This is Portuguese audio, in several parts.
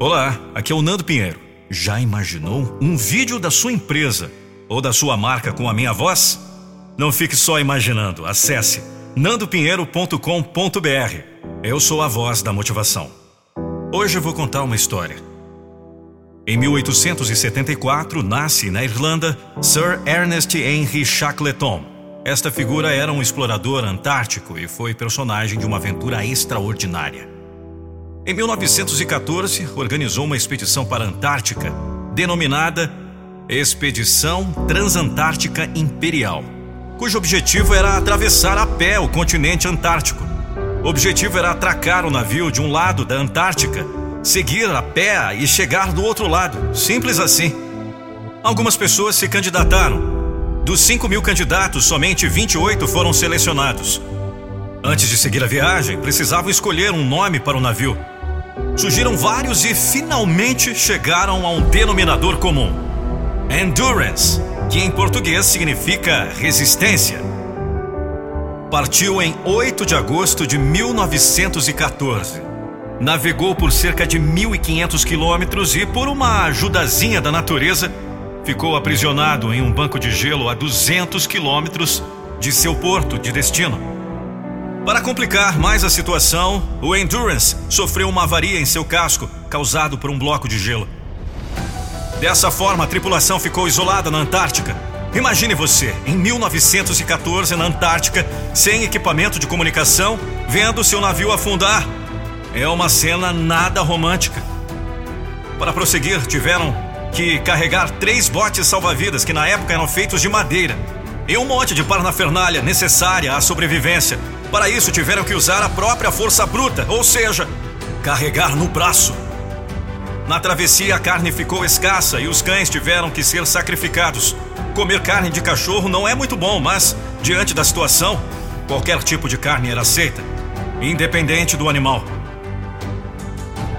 Olá, aqui é o Nando Pinheiro. Já imaginou um vídeo da sua empresa ou da sua marca com a minha voz? Não fique só imaginando, acesse nandopinheiro.com.br. Eu sou a voz da motivação. Hoje eu vou contar uma história. Em 1874, nasce na Irlanda Sir Ernest Henry Shackleton. Esta figura era um explorador antártico e foi personagem de uma aventura extraordinária. Em 1914, organizou uma expedição para a Antártica, denominada Expedição Transantártica Imperial, cujo objetivo era atravessar a pé o continente antártico. O objetivo era atracar o navio de um lado da Antártica, seguir a pé e chegar do outro lado, simples assim. Algumas pessoas se candidataram. Dos 5 mil candidatos, somente 28 foram selecionados. Antes de seguir a viagem, precisavam escolher um nome para o navio. Surgiram vários e finalmente chegaram a um denominador comum: Endurance, que em português significa resistência. Partiu em 8 de agosto de 1914. Navegou por cerca de 1.500 quilômetros e, por uma ajudazinha da natureza, ficou aprisionado em um banco de gelo a 200 quilômetros de seu porto de destino. Para complicar mais a situação, o Endurance sofreu uma avaria em seu casco, causado por um bloco de gelo. Dessa forma, a tripulação ficou isolada na Antártica. Imagine você, em 1914, na Antártica, sem equipamento de comunicação, vendo seu navio afundar. É uma cena nada romântica. Para prosseguir, tiveram que carregar três botes salva-vidas que na época eram feitos de madeira e um monte de parnafernália necessária à sobrevivência para isso, tiveram que usar a própria força bruta, ou seja, carregar no braço. Na travessia, a carne ficou escassa e os cães tiveram que ser sacrificados. Comer carne de cachorro não é muito bom, mas, diante da situação, qualquer tipo de carne era aceita, independente do animal.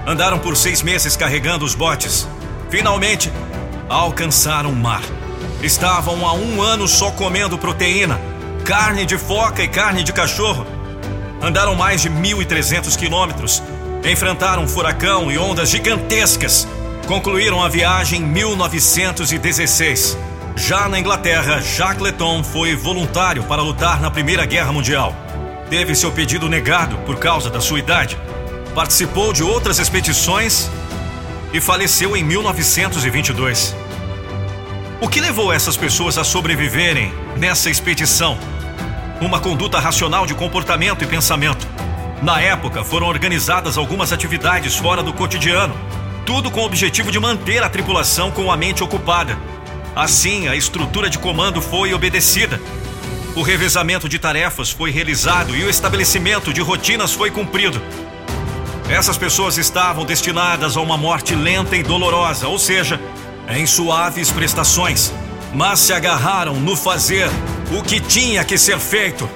Andaram por seis meses carregando os botes. Finalmente, alcançaram o mar. Estavam há um ano só comendo proteína carne de foca e carne de cachorro. Andaram mais de 1.300 quilômetros, enfrentaram furacão e ondas gigantescas. Concluíram a viagem em 1916. Já na Inglaterra, Jacques Leton foi voluntário para lutar na Primeira Guerra Mundial. Teve seu pedido negado por causa da sua idade. Participou de outras expedições e faleceu em 1922. O que levou essas pessoas a sobreviverem nessa expedição? Uma conduta racional de comportamento e pensamento. Na época, foram organizadas algumas atividades fora do cotidiano, tudo com o objetivo de manter a tripulação com a mente ocupada. Assim, a estrutura de comando foi obedecida. O revezamento de tarefas foi realizado e o estabelecimento de rotinas foi cumprido. Essas pessoas estavam destinadas a uma morte lenta e dolorosa, ou seja, em suaves prestações, mas se agarraram no fazer o que tinha que ser feito.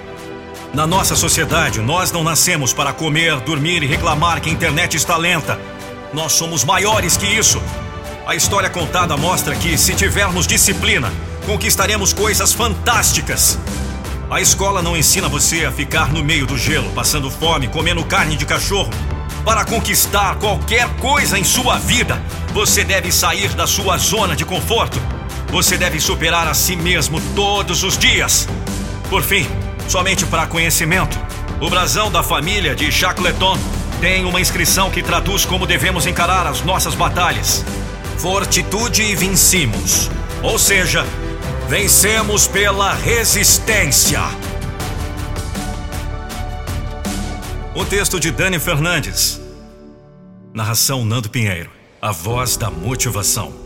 Na nossa sociedade, nós não nascemos para comer, dormir e reclamar que a internet está lenta. Nós somos maiores que isso. A história contada mostra que, se tivermos disciplina, conquistaremos coisas fantásticas. A escola não ensina você a ficar no meio do gelo, passando fome, comendo carne de cachorro. Para conquistar qualquer coisa em sua vida, você deve sair da sua zona de conforto. Você deve superar a si mesmo todos os dias. Por fim, somente para conhecimento, o brasão da família de Chacleton tem uma inscrição que traduz como devemos encarar as nossas batalhas. Fortitude e vencimos. Ou seja, vencemos pela resistência. O texto de Dani Fernandes. Narração Nando Pinheiro. A voz da motivação.